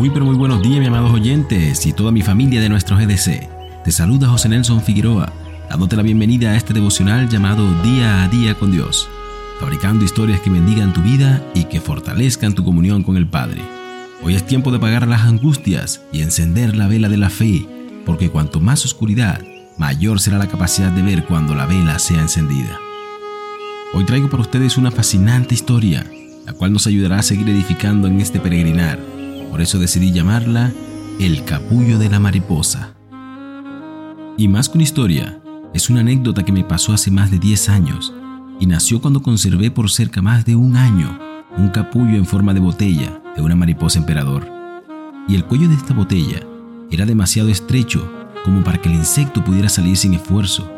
Muy pero muy buenos días, mis amados oyentes y toda mi familia de nuestro GDC. Te saluda José Nelson Figueroa, dándote la bienvenida a este devocional llamado Día a Día con Dios, fabricando historias que bendigan tu vida y que fortalezcan tu comunión con el Padre. Hoy es tiempo de apagar las angustias y encender la vela de la fe, porque cuanto más oscuridad, mayor será la capacidad de ver cuando la vela sea encendida. Hoy traigo para ustedes una fascinante historia, la cual nos ayudará a seguir edificando en este peregrinar por eso decidí llamarla El capullo de la mariposa. Y más que una historia, es una anécdota que me pasó hace más de 10 años y nació cuando conservé por cerca más de un año un capullo en forma de botella de una mariposa emperador. Y el cuello de esta botella era demasiado estrecho como para que el insecto pudiera salir sin esfuerzo.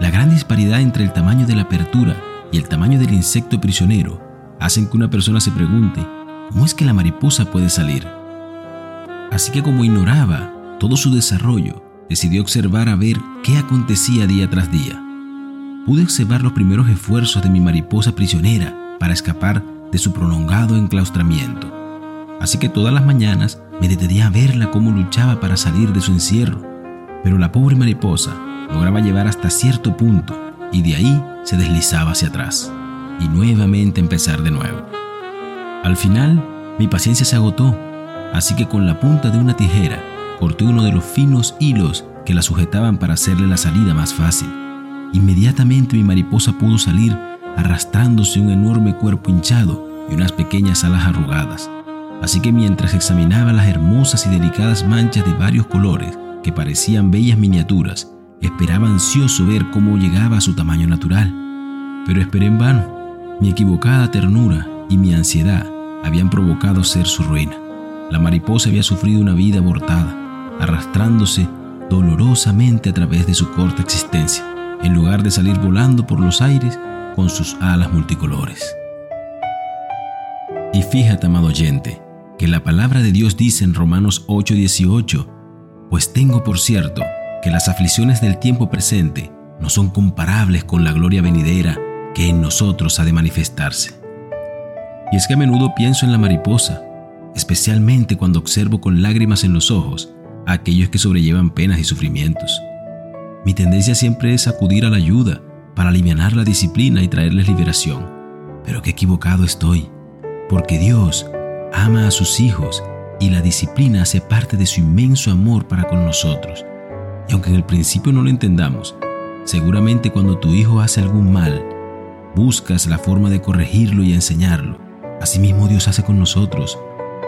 La gran disparidad entre el tamaño de la apertura y el tamaño del insecto prisionero hacen que una persona se pregunte ¿cómo es que la mariposa puede salir? Así que como ignoraba todo su desarrollo, decidió observar a ver qué acontecía día tras día. Pude observar los primeros esfuerzos de mi mariposa prisionera para escapar de su prolongado enclaustramiento. Así que todas las mañanas me detenía a verla cómo luchaba para salir de su encierro. Pero la pobre mariposa lograba llevar hasta cierto punto y de ahí se deslizaba hacia atrás y nuevamente empezar de nuevo. Al final, mi paciencia se agotó, así que con la punta de una tijera corté uno de los finos hilos que la sujetaban para hacerle la salida más fácil. Inmediatamente mi mariposa pudo salir arrastrándose un enorme cuerpo hinchado y unas pequeñas alas arrugadas. Así que mientras examinaba las hermosas y delicadas manchas de varios colores que parecían bellas miniaturas, esperaba ansioso ver cómo llegaba a su tamaño natural. Pero esperé en vano. Mi equivocada ternura y mi ansiedad habían provocado ser su ruina. La mariposa había sufrido una vida abortada, arrastrándose dolorosamente a través de su corta existencia, en lugar de salir volando por los aires con sus alas multicolores. Y fíjate, amado oyente, que la palabra de Dios dice en Romanos 8:18, pues tengo por cierto que las aflicciones del tiempo presente no son comparables con la gloria venidera que en nosotros ha de manifestarse. Y es que a menudo pienso en la mariposa, especialmente cuando observo con lágrimas en los ojos a aquellos que sobrellevan penas y sufrimientos. Mi tendencia siempre es acudir a la ayuda para aliviar la disciplina y traerles liberación. Pero qué equivocado estoy, porque Dios ama a sus hijos y la disciplina hace parte de su inmenso amor para con nosotros. Y aunque en el principio no lo entendamos, seguramente cuando tu hijo hace algún mal, buscas la forma de corregirlo y enseñarlo Asimismo Dios hace con nosotros,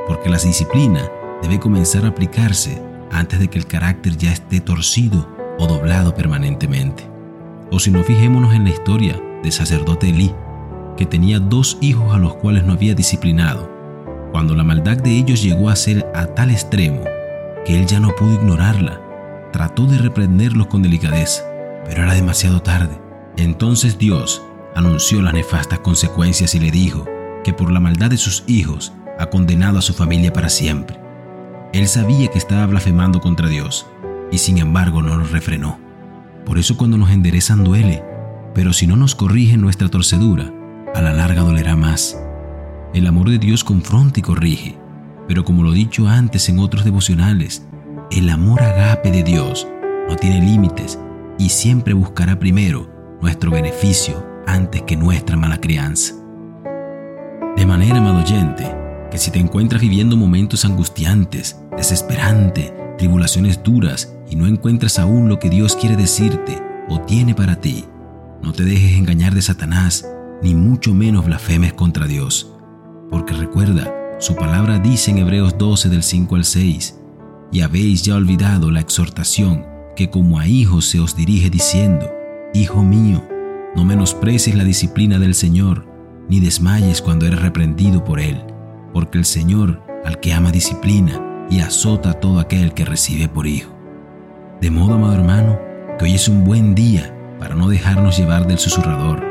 porque la disciplina debe comenzar a aplicarse antes de que el carácter ya esté torcido o doblado permanentemente. O si no, fijémonos en la historia del sacerdote Elí, que tenía dos hijos a los cuales no había disciplinado, cuando la maldad de ellos llegó a ser a tal extremo que él ya no pudo ignorarla, trató de reprenderlos con delicadeza, pero era demasiado tarde. Entonces Dios anunció las nefastas consecuencias y le dijo, que por la maldad de sus hijos ha condenado a su familia para siempre. Él sabía que estaba blasfemando contra Dios y sin embargo no lo refrenó. Por eso cuando nos enderezan duele, pero si no nos corrigen nuestra torcedura, a la larga dolerá más. El amor de Dios confronta y corrige, pero como lo he dicho antes en otros devocionales, el amor agape de Dios no tiene límites y siempre buscará primero nuestro beneficio antes que nuestra mala crianza. De manera, amado oyente, que si te encuentras viviendo momentos angustiantes, desesperantes, tribulaciones duras y no encuentras aún lo que Dios quiere decirte o tiene para ti, no te dejes engañar de Satanás, ni mucho menos blasfemes contra Dios. Porque recuerda, su palabra dice en Hebreos 12 del 5 al 6, y habéis ya olvidado la exhortación que como a hijos se os dirige diciendo, Hijo mío, no menosprecies la disciplina del Señor, ni desmayes cuando eres reprendido por Él, porque el Señor al que ama disciplina y azota a todo aquel que recibe por hijo. De modo, amado hermano, que hoy es un buen día para no dejarnos llevar del susurrador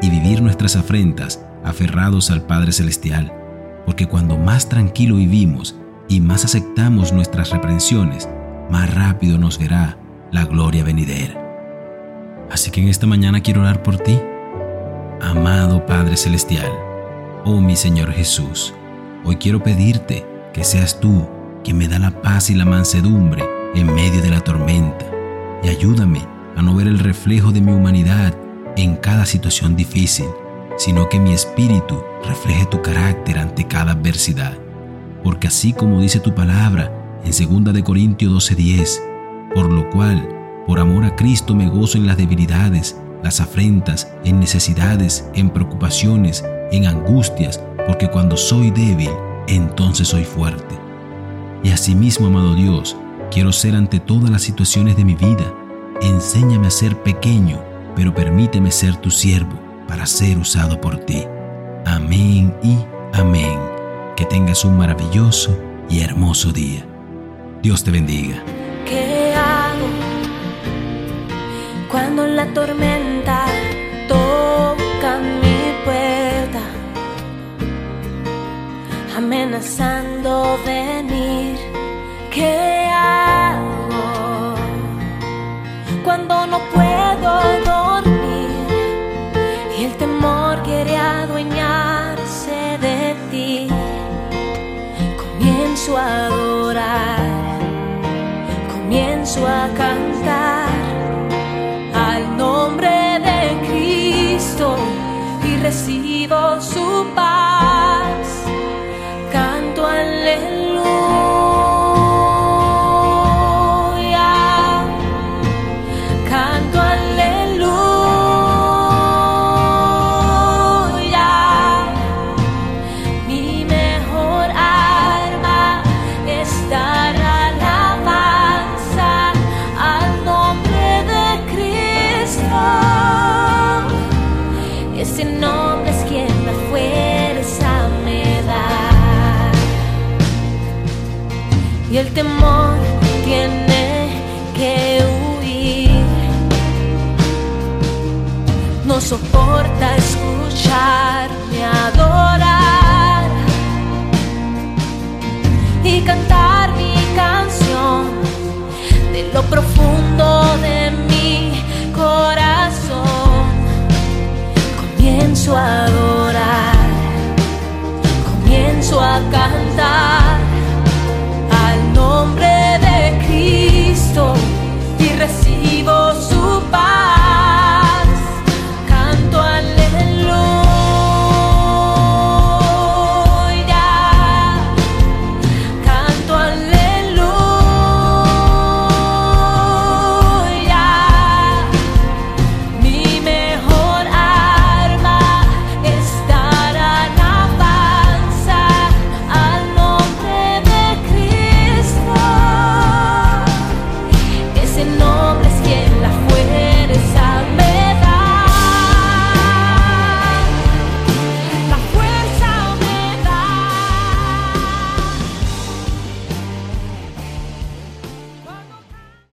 y vivir nuestras afrentas aferrados al Padre Celestial, porque cuando más tranquilo vivimos y más aceptamos nuestras reprensiones, más rápido nos verá la gloria venidera. Así que en esta mañana quiero orar por ti Amado Padre Celestial, oh mi Señor Jesús, hoy quiero pedirte que seas tú que me da la paz y la mansedumbre en medio de la tormenta. Y ayúdame a no ver el reflejo de mi humanidad en cada situación difícil, sino que mi espíritu refleje tu carácter ante cada adversidad. Porque así como dice tu palabra en 2 de Corintios 12:10, por lo cual, por amor a Cristo me gozo en las debilidades, las afrentas, en necesidades, en preocupaciones, en angustias, porque cuando soy débil, entonces soy fuerte. Y asimismo, amado Dios, quiero ser ante todas las situaciones de mi vida. Enséñame a ser pequeño, pero permíteme ser tu siervo para ser usado por ti. Amén y amén. Que tengas un maravilloso y hermoso día. Dios te bendiga. ¿Qué hago cuando la tormenta Amenazando venir. ¿Qué y el temor tiene que huir. No soporta escucharme adorar y cantar mi canción de lo profundo de mi corazón. Comienzo a adorar, comienzo a cantar. no.